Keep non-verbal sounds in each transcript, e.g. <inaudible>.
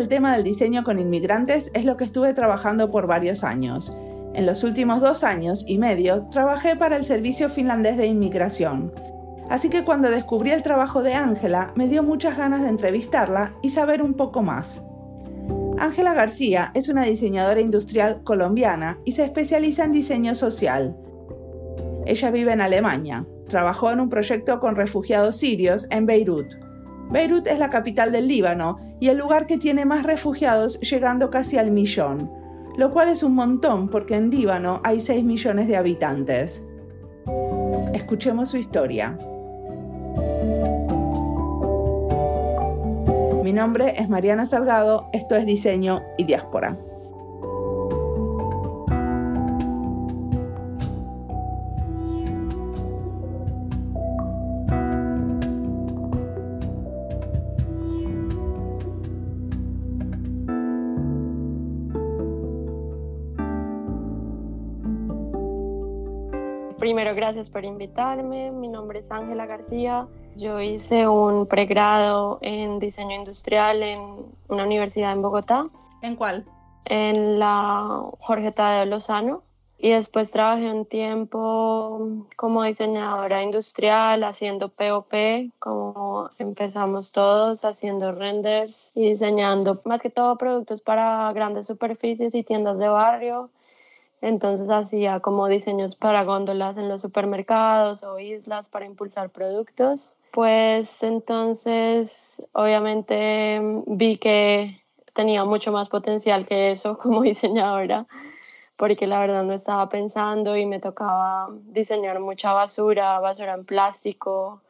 El tema del diseño con inmigrantes es lo que estuve trabajando por varios años. En los últimos dos años y medio trabajé para el Servicio Finlandés de Inmigración. Así que cuando descubrí el trabajo de Ángela, me dio muchas ganas de entrevistarla y saber un poco más. Ángela García es una diseñadora industrial colombiana y se especializa en diseño social. Ella vive en Alemania. Trabajó en un proyecto con refugiados sirios en Beirut. Beirut es la capital del Líbano y el lugar que tiene más refugiados llegando casi al millón, lo cual es un montón porque en Líbano hay 6 millones de habitantes. Escuchemos su historia. Mi nombre es Mariana Salgado, esto es Diseño y Diáspora. Gracias por invitarme. Mi nombre es Ángela García. Yo hice un pregrado en diseño industrial en una universidad en Bogotá. ¿En cuál? En la Jorge Tadeo Lozano. Y después trabajé un tiempo como diseñadora industrial, haciendo POP, como empezamos todos, haciendo renders y diseñando más que todo productos para grandes superficies y tiendas de barrio entonces hacía como diseños para góndolas en los supermercados o islas para impulsar productos. Pues entonces obviamente vi que tenía mucho más potencial que eso <laughs> como diseñadora, porque la verdad no estaba pensando y me tocaba diseñar mucha basura, basura en plástico,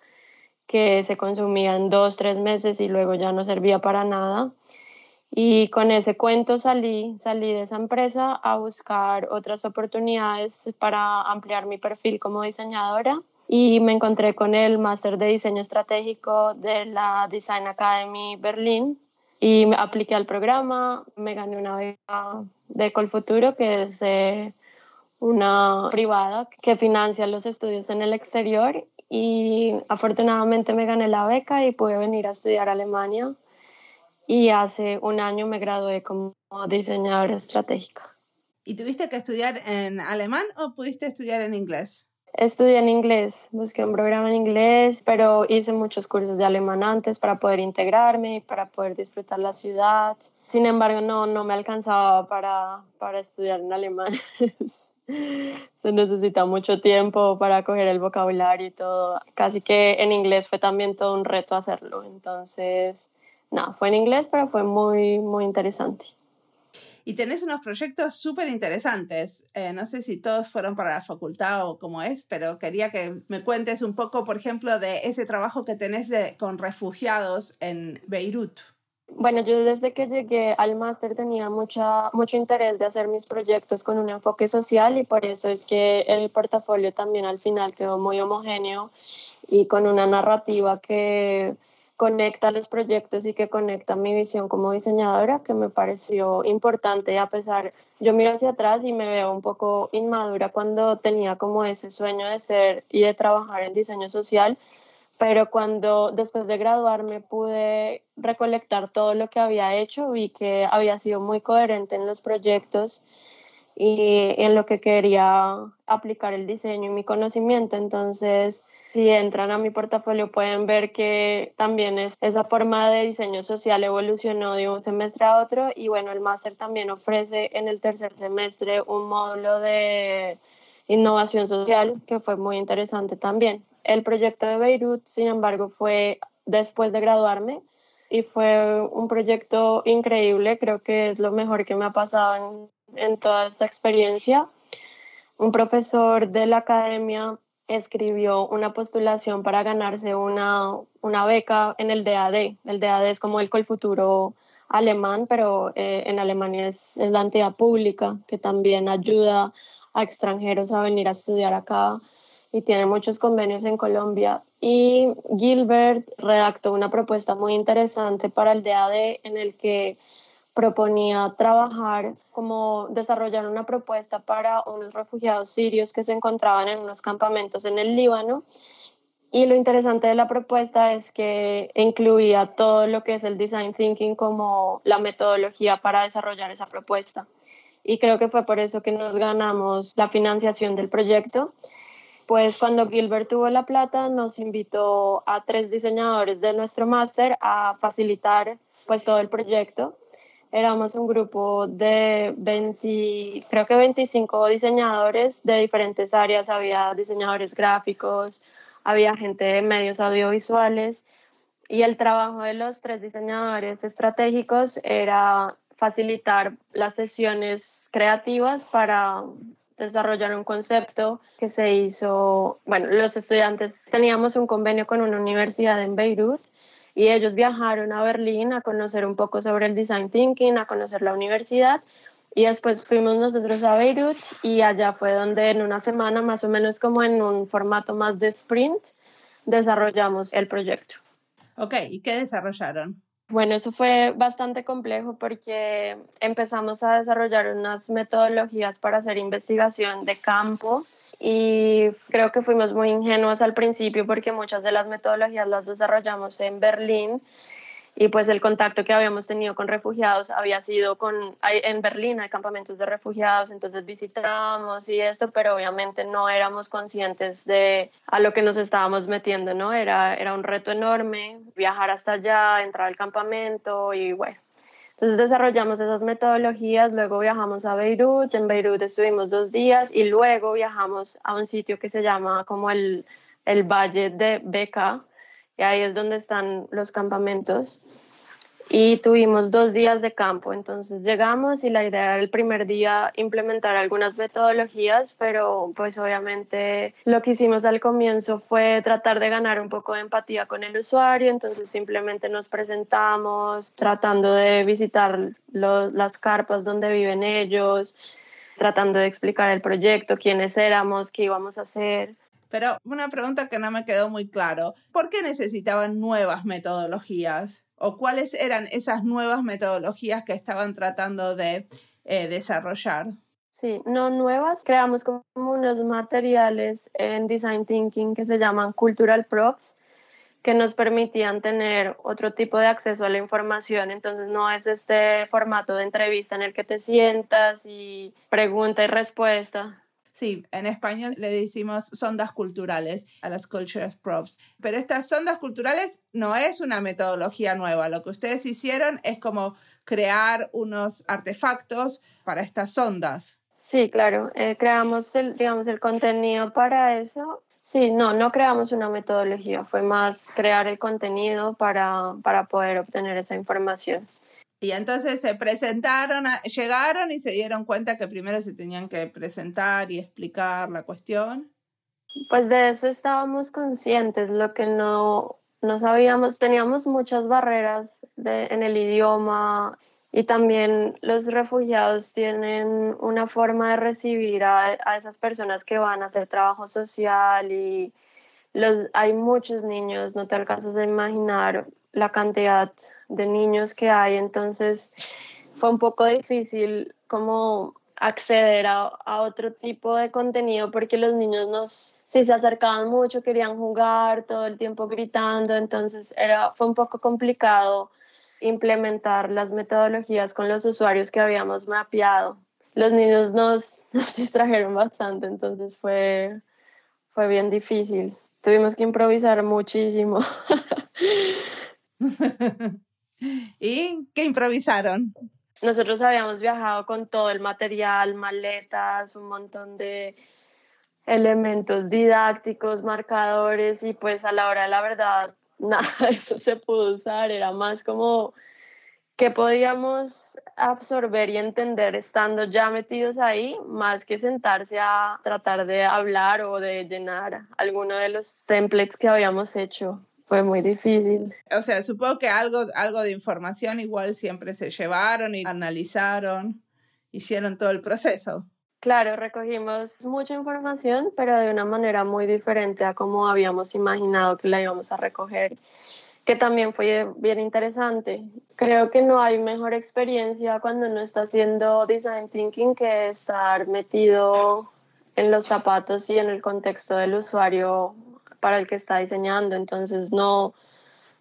que se consumía en dos, tres meses y luego ya no servía para nada. Y con ese cuento salí, salí de esa empresa a buscar otras oportunidades para ampliar mi perfil como diseñadora. Y me encontré con el máster de diseño estratégico de la Design Academy Berlín. Y me apliqué al programa, me gané una beca de Colfuturo que es una privada que financia los estudios en el exterior. Y afortunadamente me gané la beca y pude venir a estudiar a Alemania y hace un año me gradué como diseñadora estratégica. ¿Y tuviste que estudiar en alemán o pudiste estudiar en inglés? Estudié en inglés, busqué un programa en inglés, pero hice muchos cursos de alemán antes para poder integrarme y para poder disfrutar la ciudad. Sin embargo, no, no me alcanzaba para, para estudiar en alemán. <laughs> Se necesita mucho tiempo para coger el vocabulario y todo. Casi que en inglés fue también todo un reto hacerlo. Entonces, no, fue en inglés, pero fue muy, muy interesante. Y tenés unos proyectos súper interesantes. Eh, no sé si todos fueron para la facultad o cómo es, pero quería que me cuentes un poco, por ejemplo, de ese trabajo que tenés con refugiados en Beirut. Bueno, yo desde que llegué al máster tenía mucha, mucho interés de hacer mis proyectos con un enfoque social y por eso es que el portafolio también al final quedó muy homogéneo y con una narrativa que conecta los proyectos y que conecta mi visión como diseñadora, que me pareció importante a pesar, yo miro hacia atrás y me veo un poco inmadura cuando tenía como ese sueño de ser y de trabajar en diseño social, pero cuando después de graduarme pude recolectar todo lo que había hecho, vi que había sido muy coherente en los proyectos y en lo que quería aplicar el diseño y mi conocimiento. Entonces, si entran a mi portafolio pueden ver que también es, esa forma de diseño social evolucionó de un semestre a otro y bueno, el máster también ofrece en el tercer semestre un módulo de innovación social que fue muy interesante también. El proyecto de Beirut, sin embargo, fue después de graduarme y fue un proyecto increíble, creo que es lo mejor que me ha pasado en, en toda esta experiencia. Un profesor de la academia escribió una postulación para ganarse una, una beca en el DAD. El DAD es como el Colfuturo alemán, pero eh, en Alemania es, es, la entidad pública que también ayuda a extranjeros a venir a estudiar acá y tiene muchos convenios en Colombia. Y Gilbert redactó una propuesta muy interesante para el DAD en el que proponía trabajar como desarrollar una propuesta para unos refugiados sirios que se encontraban en unos campamentos en el Líbano Y lo interesante de la propuesta es que incluía todo lo que es el design thinking como la metodología para desarrollar esa propuesta. Y creo que fue por eso que nos ganamos la financiación del proyecto. Pues cuando Gilbert tuvo la plata, nos invitó a tres diseñadores de nuestro máster a facilitar pues todo el proyecto. Éramos un grupo de 20, creo que 25 diseñadores de diferentes áreas. Había diseñadores gráficos, había gente de medios audiovisuales y el trabajo de los tres diseñadores estratégicos era facilitar las sesiones creativas para desarrollar un concepto que se hizo, bueno, los estudiantes teníamos un convenio con una universidad en Beirut y ellos viajaron a Berlín a conocer un poco sobre el design thinking, a conocer la universidad y después fuimos nosotros a Beirut y allá fue donde en una semana, más o menos como en un formato más de sprint, desarrollamos el proyecto. Ok, ¿y qué desarrollaron? Bueno, eso fue bastante complejo porque empezamos a desarrollar unas metodologías para hacer investigación de campo y creo que fuimos muy ingenuos al principio porque muchas de las metodologías las desarrollamos en Berlín y pues el contacto que habíamos tenido con refugiados había sido con en Berlín hay campamentos de refugiados entonces visitábamos y esto pero obviamente no éramos conscientes de a lo que nos estábamos metiendo no era era un reto enorme viajar hasta allá entrar al campamento y bueno entonces desarrollamos esas metodologías, luego viajamos a Beirut, en Beirut estuvimos dos días y luego viajamos a un sitio que se llama como el, el Valle de Beca, y ahí es donde están los campamentos. Y tuvimos dos días de campo, entonces llegamos y la idea era el primer día implementar algunas metodologías, pero pues obviamente lo que hicimos al comienzo fue tratar de ganar un poco de empatía con el usuario, entonces simplemente nos presentamos tratando de visitar las carpas donde viven ellos, tratando de explicar el proyecto, quiénes éramos, qué íbamos a hacer. Pero una pregunta que no me quedó muy claro, ¿por qué necesitaban nuevas metodologías? ¿O cuáles eran esas nuevas metodologías que estaban tratando de eh, desarrollar? Sí, no nuevas, creamos como unos materiales en Design Thinking que se llaman Cultural Props, que nos permitían tener otro tipo de acceso a la información. Entonces no es este formato de entrevista en el que te sientas y pregunta y respuesta, Sí, en español le decimos sondas culturales a las cultures props. Pero estas sondas culturales no es una metodología nueva. Lo que ustedes hicieron es como crear unos artefactos para estas sondas. Sí, claro. Eh, creamos el, digamos, el contenido para eso. Sí, no, no creamos una metodología. Fue más crear el contenido para, para poder obtener esa información. Y entonces se presentaron, llegaron y se dieron cuenta que primero se tenían que presentar y explicar la cuestión. Pues de eso estábamos conscientes, lo que no, no sabíamos, teníamos muchas barreras de, en el idioma y también los refugiados tienen una forma de recibir a, a esas personas que van a hacer trabajo social y los, hay muchos niños, no te alcanzas a imaginar la cantidad de niños que hay, entonces fue un poco difícil como acceder a, otro tipo de contenido porque los niños nos, si se acercaban mucho, querían jugar todo el tiempo gritando, entonces era, fue un poco complicado implementar las metodologías con los usuarios que habíamos mapeado. Los niños nos, <laughs> nos distrajeron bastante, entonces fue, fue bien difícil. Tuvimos que improvisar muchísimo. <laughs> <laughs> <gasps> ¿Y qué improvisaron? Nosotros habíamos viajado con todo el material, maletas, un montón de elementos didácticos, marcadores y pues a la hora de la verdad <laughs> nada de eso se pudo usar, era más como que podíamos absorber y entender estando ya metidos ahí, más que sentarse a tratar de hablar o de llenar alguno de los templates que habíamos hecho fue muy difícil. O sea, supongo que algo, algo de información igual siempre se llevaron y analizaron, hicieron todo el proceso. Claro, recogimos mucha información, pero de una manera muy diferente a como habíamos imaginado que la íbamos a recoger, que también fue bien interesante. Creo que no hay mejor experiencia cuando uno está haciendo design thinking que estar metido en los zapatos y en el contexto del usuario para el que está diseñando. Entonces no,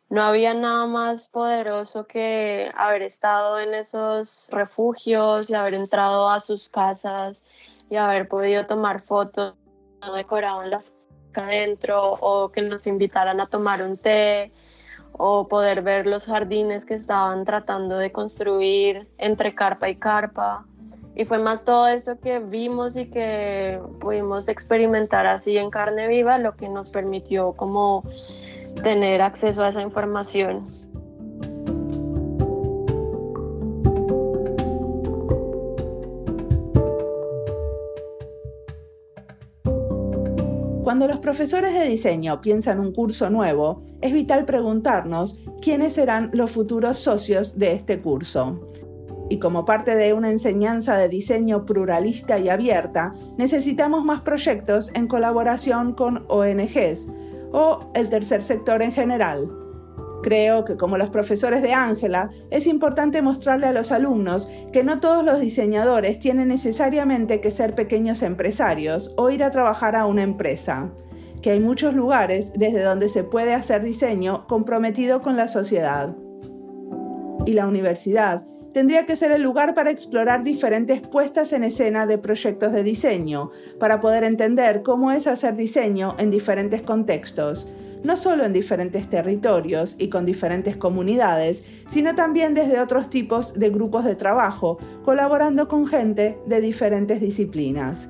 no había nada más poderoso que haber estado en esos refugios y haber entrado a sus casas y haber podido tomar fotos, decoraban las adentro o que nos invitaran a tomar un té o poder ver los jardines que estaban tratando de construir entre carpa y carpa. Y fue más todo eso que vimos y que pudimos experimentar así en carne viva lo que nos permitió tener acceso a esa información. Cuando los profesores de diseño piensan un curso nuevo, es vital preguntarnos quiénes serán los futuros socios de este curso. Y como parte de una enseñanza de diseño pluralista y abierta, necesitamos más proyectos en colaboración con ONGs o el tercer sector en general, Creo que como los profesores de Ángela, es importante mostrarle a los alumnos que no todos los diseñadores tienen necesariamente que ser pequeños empresarios o ir a trabajar a una empresa, que hay muchos lugares desde donde se puede hacer diseño comprometido con la sociedad. Y la universidad tendría que ser el lugar para explorar diferentes puestas en escena de proyectos de diseño, para poder entender cómo es hacer diseño en diferentes contextos, no solo en diferentes territorios y con diferentes comunidades, sino también desde otros tipos de grupos de trabajo, colaborando con gente de diferentes disciplinas.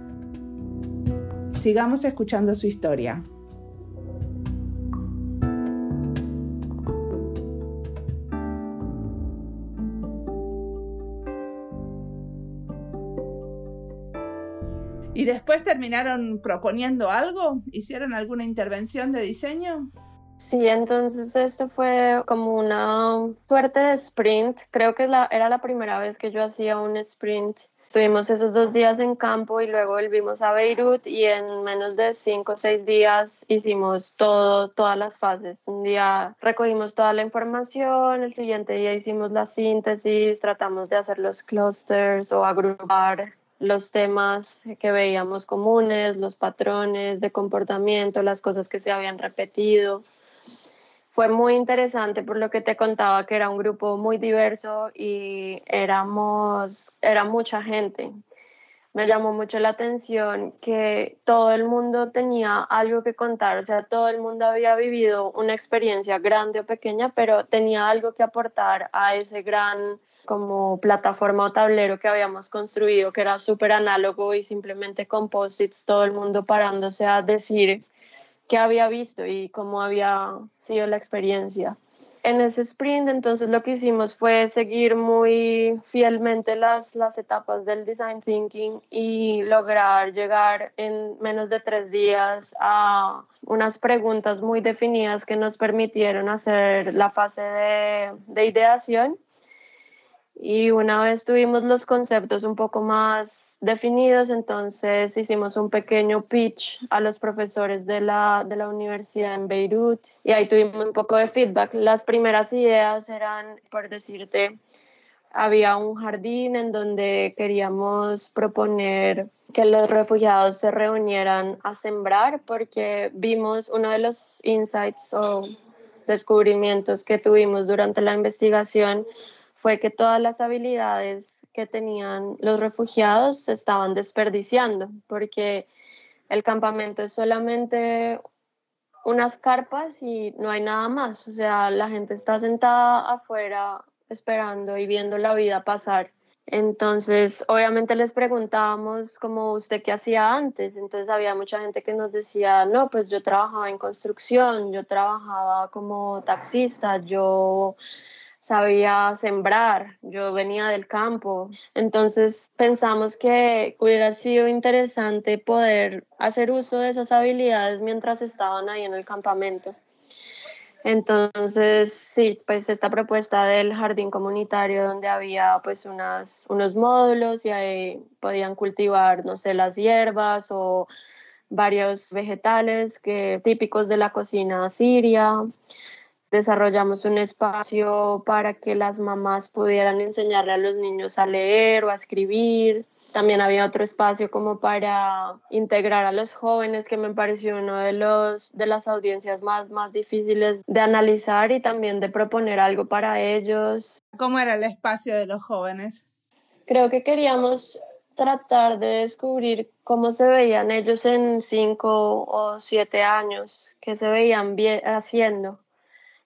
Sigamos escuchando su historia. ¿Y después terminaron proponiendo algo? ¿Hicieron alguna intervención de diseño? Sí, entonces esto fue como una suerte de sprint. Creo que era la primera vez que yo hacía un sprint. Estuvimos esos dos días en campo y luego volvimos a Beirut y en menos de cinco o seis días hicimos todo, todas las fases. Un día recogimos toda la información, el siguiente día hicimos la síntesis, tratamos de hacer los clusters o agrupar los temas que veíamos comunes, los patrones de comportamiento, las cosas que se habían repetido. Fue muy interesante por lo que te contaba que era un grupo muy diverso y éramos, era mucha gente. Me llamó mucho la atención que todo el mundo tenía algo que contar, o sea, todo el mundo había vivido una experiencia grande o pequeña, pero tenía algo que aportar a ese gran como plataforma o tablero que habíamos construido, que era súper análogo y simplemente composites, todo el mundo parándose a decir qué había visto y cómo había sido la experiencia. En ese sprint, entonces lo que hicimos fue seguir muy fielmente las, las etapas del design thinking y lograr llegar en menos de tres días a unas preguntas muy definidas que nos permitieron hacer la fase de, de ideación y una vez tuvimos los conceptos un poco más definidos, entonces hicimos un pequeño pitch a los profesores de la, de la universidad en Beirut y ahí tuvimos un poco de feedback. Las primeras ideas eran, por decirte, había un jardín en donde queríamos proponer que los refugiados se reunieran a sembrar porque vimos uno de los insights o descubrimientos que tuvimos durante la investigación fue que todas las habilidades que tenían los refugiados se estaban desperdiciando, porque el campamento es solamente unas carpas y no hay nada más, o sea, la gente está sentada afuera esperando y viendo la vida pasar. Entonces, obviamente les preguntábamos como usted qué hacía antes. Entonces había mucha gente que nos decía, no, pues yo trabajaba en construcción, yo trabajaba como taxista, yo sabía sembrar, yo venía del campo, entonces pensamos que hubiera sido interesante poder hacer uso de esas habilidades mientras estaban ahí en el campamento. Entonces, sí, pues esta propuesta del jardín comunitario donde había pues unos módulos y ahí podían cultivar, no sé, las hierbas o varios vegetales que, típicos de la cocina siria desarrollamos un espacio para que las mamás pudieran enseñarle a los niños a leer o a escribir. También había otro espacio como para integrar a los jóvenes, que me pareció uno de, los, de las audiencias más, más difíciles de analizar y también de proponer algo para ellos. ¿Cómo era el espacio de los jóvenes? Creo que queríamos tratar de descubrir cómo se veían ellos en cinco o siete años, qué se veían haciendo.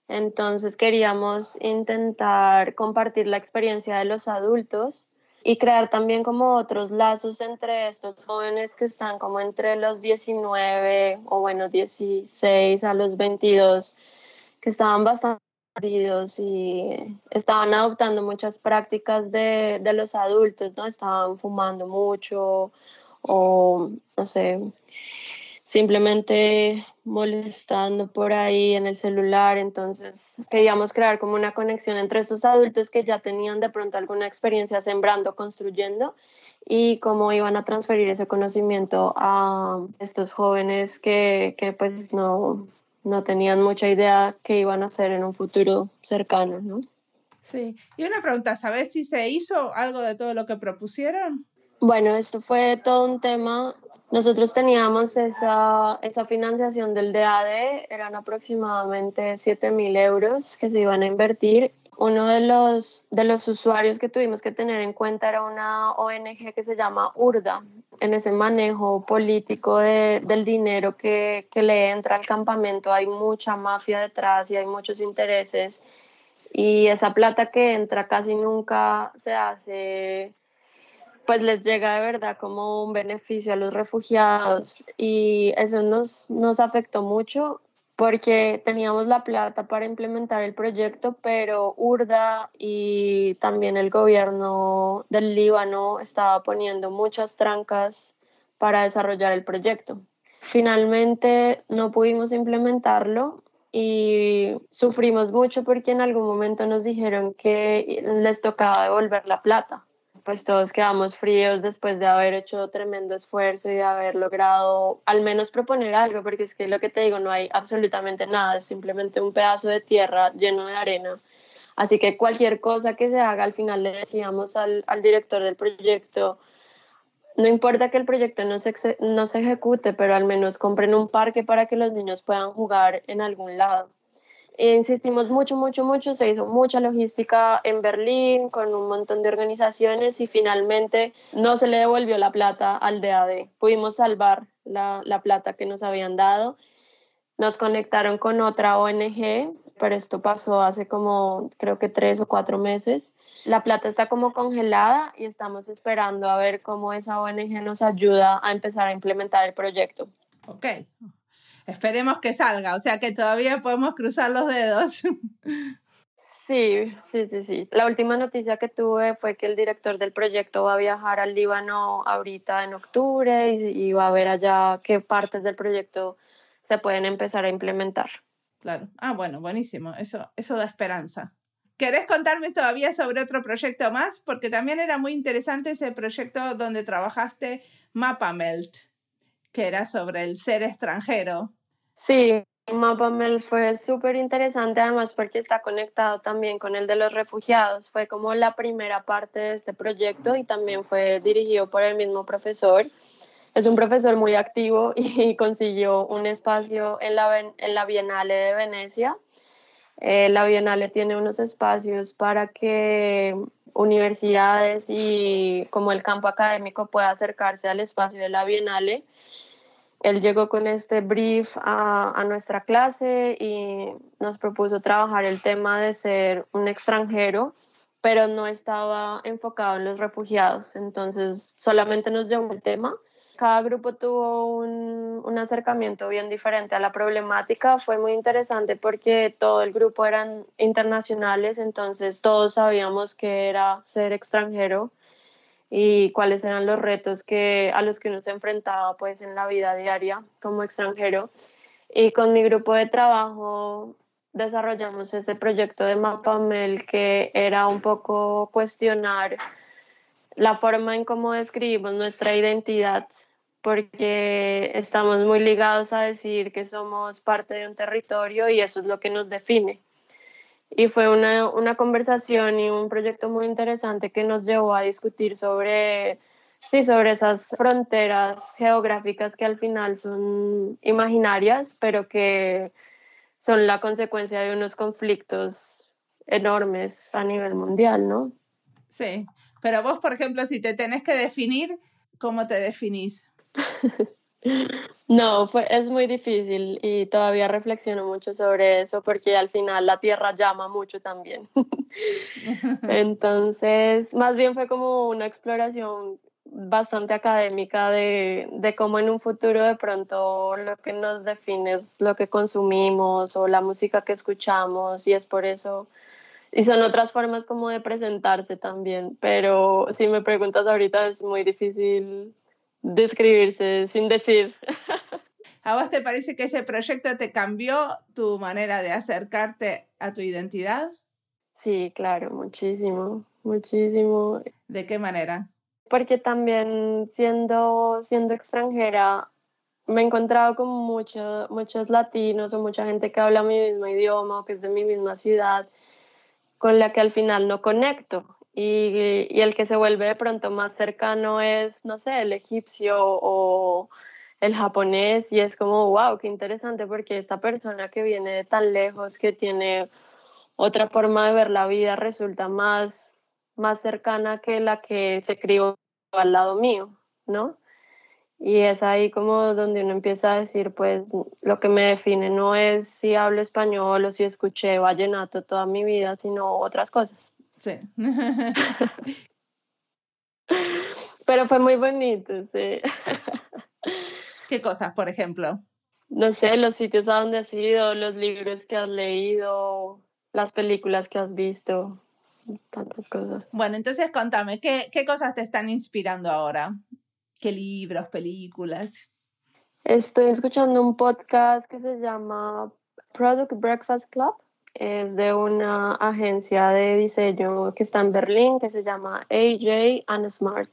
Entonces queríamos intentar compartir la experiencia de los adultos y crear también como otros lazos entre estos jóvenes que están como entre los 19 o bueno 16 a los 22 que estaban bastante perdidos y estaban adoptando muchas prácticas de, de los adultos, ¿no? Estaban fumando mucho o no sé, simplemente molestando por ahí en el celular, entonces queríamos crear como una conexión entre estos adultos que ya tenían de pronto alguna experiencia sembrando, construyendo y cómo iban a transferir ese conocimiento a estos jóvenes que, que pues no, no tenían mucha idea qué iban a hacer en un futuro cercano, ¿no? Sí, y una pregunta, ¿sabes si se hizo algo de todo lo que propusieron? Bueno, esto fue todo un tema nosotros teníamos esa, esa financiación del DAD, eran aproximadamente 7 mil euros que se iban a invertir. Uno de los, de los usuarios que tuvimos que tener en cuenta era una ONG que se llama URDA. En ese manejo político de, del dinero que, que le entra al campamento hay mucha mafia detrás y hay muchos intereses. Y esa plata que entra casi nunca se hace pues les llega de verdad como un beneficio a los refugiados y eso nos, nos afectó mucho porque teníamos la plata para implementar el proyecto, pero URDA y también el gobierno del Líbano estaba poniendo muchas trancas para desarrollar el proyecto. Finalmente no pudimos implementarlo y sufrimos mucho porque en algún momento nos dijeron que les tocaba devolver la plata pues todos quedamos fríos después de haber hecho tremendo esfuerzo y de haber logrado al menos proponer algo, porque es que lo que te digo, no hay absolutamente nada, es simplemente un pedazo de tierra lleno de arena. Así que cualquier cosa que se haga, al final le decíamos al, al director del proyecto, no importa que el proyecto no se, no se ejecute, pero al menos compren un parque para que los niños puedan jugar en algún lado insistimos mucho, mucho, mucho, se hizo mucha logística en Berlín con un montón de organizaciones y finalmente no se le devolvió la plata al DAD. Pudimos salvar la, la plata que nos habían dado. Nos conectaron con otra ONG, pero esto pasó hace como creo que tres o cuatro meses. La plata está como congelada y estamos esperando a ver cómo esa ONG nos ayuda a empezar a implementar el proyecto. Ok, Esperemos que salga, o sea que todavía podemos cruzar los dedos. Sí, sí, sí, sí. La última noticia que tuve fue que el director del proyecto va a viajar al Líbano ahorita en octubre y, va a ver allá qué partes del proyecto se pueden empezar a implementar. Claro. Ah, bueno, buenísimo. Eso, eso da esperanza. ¿Querés contarme todavía sobre otro proyecto más? Porque también era muy interesante ese proyecto donde trabajaste MapaMelt que era sobre el ser extranjero. Sí, MapaMel fue súper interesante además porque está conectado también con el de los refugiados. Fue como la primera parte de este proyecto y también fue dirigido por el mismo profesor. Es un profesor muy activo <laughs> y consiguió un espacio en la, en la Bienale de Venecia. Eh, la Bienale tiene unos espacios para que universidades y como el campo académico pueda acercarse al espacio de la Bienale él llegó con este brief a, nuestra clase y nos propuso trabajar el tema de ser un extranjero, pero no estaba enfocado en los refugiados. Entonces, solamente nos llevó el tema. Cada grupo tuvo un, un acercamiento bien diferente a la problemática. Fue muy interesante porque todo el grupo eran internacionales, entonces todos sabíamos que era ser extranjero y cuáles eran los retos que, a los que uno se enfrentaba pues en la vida diaria como extranjero. Y con mi grupo de trabajo desarrollamos ese proyecto de MapaMel que era un poco cuestionar la forma en cómo describimos nuestra identidad, porque estamos muy ligados a decir que somos parte de un territorio y eso es lo que nos define y fue una, conversación y un proyecto muy interesante que nos llevó a discutir sobre sí, sobre esas fronteras geográficas que al final son imaginarias, pero que son la consecuencia de unos conflictos enormes a nivel mundial, ¿no? Sí, pero vos, por ejemplo, si te tenés que definir, ¿cómo te definís? <laughs> No, fue, es muy difícil y todavía reflexiono mucho sobre eso porque al final la tierra llama mucho también. <laughs> <laughs> Entonces, más bien fue como una exploración bastante académica de, de cómo en un futuro de pronto lo que nos define es lo que consumimos o la música que escuchamos y es por eso y son otras formas como de presentarse también, pero si me preguntas ahorita es muy difícil describirse sin decir. ¿A vos te parece que ese proyecto te cambió tu manera de acercarte a tu identidad? Sí, claro, muchísimo, muchísimo. ¿De qué manera? Porque también siendo, siendo extranjera me he encontrado con mucho, muchos latinos o mucha gente que habla mi mismo idioma o que es de mi misma ciudad con la que al final no conecto. Y, el que se vuelve de pronto más cercano es, no sé, el egipcio o el japonés y es como, wow, qué interesante porque esta persona que viene de tan lejos, que tiene otra forma de ver la vida, resulta más, más cercana que la que se crió al lado mío, ¿no? Y es ahí como donde uno empieza a decir, pues lo que me define no es si hablo español o si escuché vallenato toda mi vida, sino otras cosas. Sí. <laughs> Pero fue muy bonito, sí. <laughs> ¿Qué cosas, por ejemplo? No sé, los sitios a donde has ido, los libros que has leído, las películas que has visto, tantas cosas. Bueno, entonces contame, ¿qué, qué cosas te están inspirando ahora? ¿Qué libros, películas? Estoy escuchando un podcast que se llama Product Breakfast Club. Es de una agencia de diseño que está en Berlín que se llama AJ and Smart.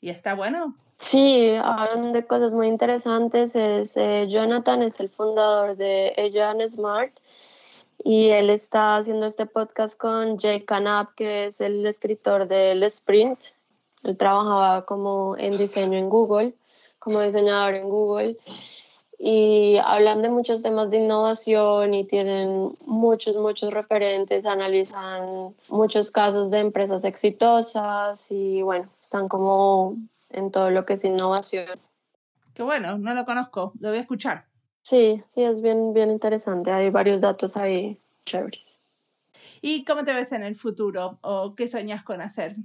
¿Y está bueno? Sí, hablan de cosas muy interesantes. Es, eh, Jonathan es el fundador de AJ and Smart y él está haciendo este podcast con Jay Canap, que es el escritor del Sprint, él trabajaba como en diseño en Google, como diseñador en Google. Y hablan de muchos temas de innovación y tienen muchos, muchos referentes, analizan muchos casos de empresas exitosas y bueno, están como en todo lo que es innovación. Qué bueno, no lo conozco, lo voy a escuchar. Sí, sí, es bien, bien interesante. Hay varios datos ahí chéveres. ¿Y cómo te ves en el futuro o qué soñas con hacer?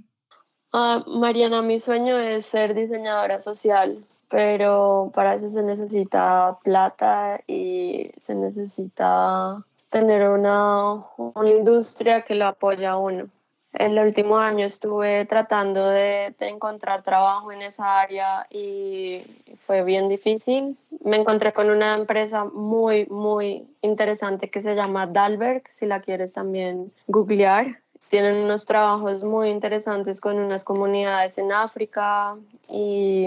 Ah, Mariana, mi sueño es ser diseñadora social, pero para eso se necesita plata y se necesita tener una, una industria que lo apoya a uno. En el último año estuve tratando de, de, encontrar trabajo en esa área y fue bien difícil. Me encontré con una empresa muy, muy interesante que se llama Dalberg, si la quieres también googlear tienen unos trabajos muy interesantes con unas comunidades en África y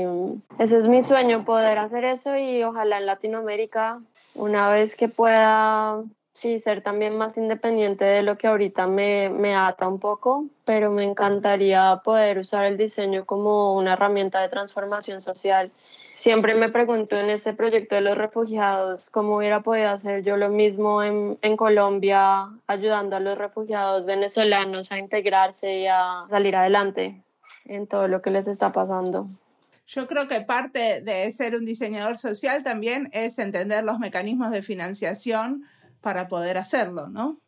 ese es mi sueño, poder hacer eso y ojalá en Latinoamérica, una vez que pueda, sí, ser también más independiente de lo que ahorita me, me ata un poco, pero me encantaría poder usar el diseño como una herramienta de transformación social siempre me pregunto en ese proyecto de los refugiados cómo hubiera podido hacer yo lo mismo en, en, Colombia, ayudando a los refugiados venezolanos a integrarse y a salir adelante en todo lo que les está pasando. Yo creo que parte de ser un diseñador social también es entender los mecanismos de financiación para poder hacerlo, ¿no?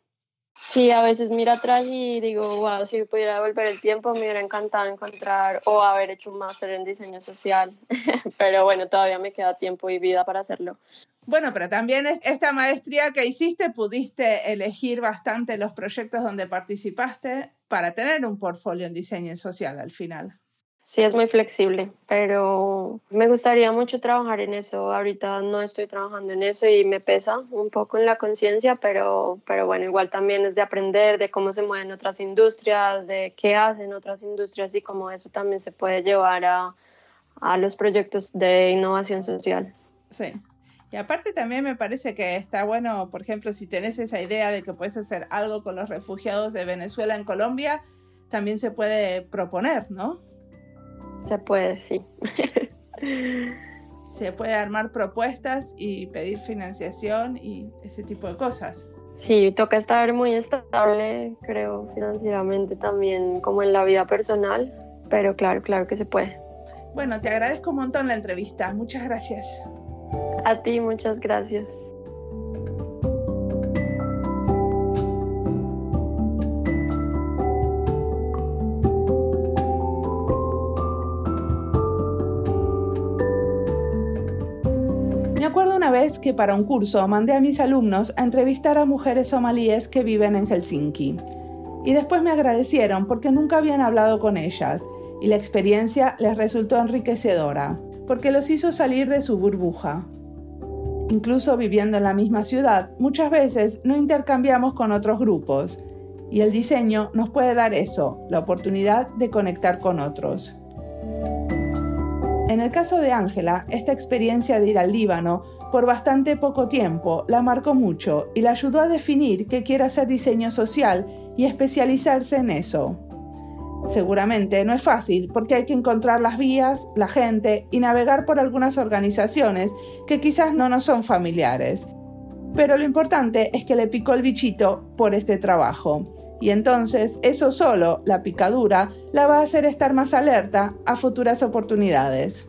Sí, a veces miro atrás y digo, wow, si pudiera volver el tiempo me hubiera encantado encontrar o haber hecho un máster en diseño social, <laughs> pero bueno, todavía me queda tiempo y vida para hacerlo. Bueno, pero también esta maestría que hiciste, pudiste elegir bastante los proyectos donde participaste para tener un portfolio en diseño social al final. Sí, es muy flexible, pero me gustaría mucho trabajar en eso. Ahorita no estoy trabajando en eso y me pesa un poco en la conciencia, pero, pero bueno, igual también es de aprender de cómo se mueven otras industrias, de qué hacen otras industrias y cómo eso también se puede llevar a, a los proyectos de innovación social. Sí. Y aparte también me parece que está bueno, por ejemplo, si tenés esa idea de que puedes hacer algo con los refugiados de Venezuela en Colombia, también se puede proponer, ¿no? Se puede, sí. <laughs> Se puede armar propuestas y pedir financiación y ese tipo de cosas. Sí, toca estar muy estable, creo, financieramente también, como en la vida personal, pero claro, claro que se puede. Bueno, te agradezco un montón la entrevista. Muchas gracias. A ti, muchas gracias. Para un curso mandé a mis alumnos a entrevistar a mujeres somalíes que viven en Helsinki. Y después me agradecieron porque nunca habían hablado con ellas y la experiencia les resultó enriquecedora, porque los hizo salir de su burbuja. Incluso viviendo en la misma ciudad, muchas veces no intercambiamos con otros grupos, y el diseño nos puede dar eso, la oportunidad de conectar con otros. En el caso de Ángela, esta experiencia de ir al Líbano por bastante poco tiempo la marcó mucho y la ayudó a definir que quiere hacer diseño social y especializarse en eso. Seguramente no es fácil porque hay que encontrar las vías, la gente y navegar por algunas organizaciones que quizás no nos son familiares. Pero lo importante es que le picó el bichito por este trabajo. Y entonces eso solo, la picadura, la va a hacer estar más alerta a futuras oportunidades.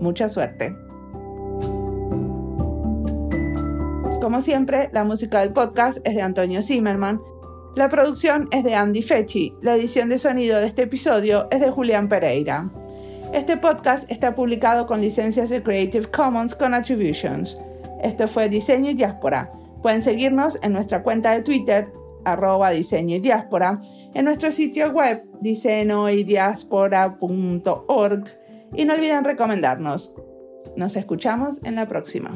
Mucha suerte. Como siempre, la música del podcast es de Antonio Zimmerman. La producción es de Andy Fechi. La edición de sonido de este episodio es de Julián Pereira. Este podcast está publicado con licencias de Creative Commons con Attributions. Esto fue Diseño y Diáspora. Pueden seguirnos en nuestra cuenta de Twitter, arroba diseño y diáspora, en nuestro sitio web diseñoydiaspora.org y no olviden recomendarnos. Nos escuchamos en la próxima.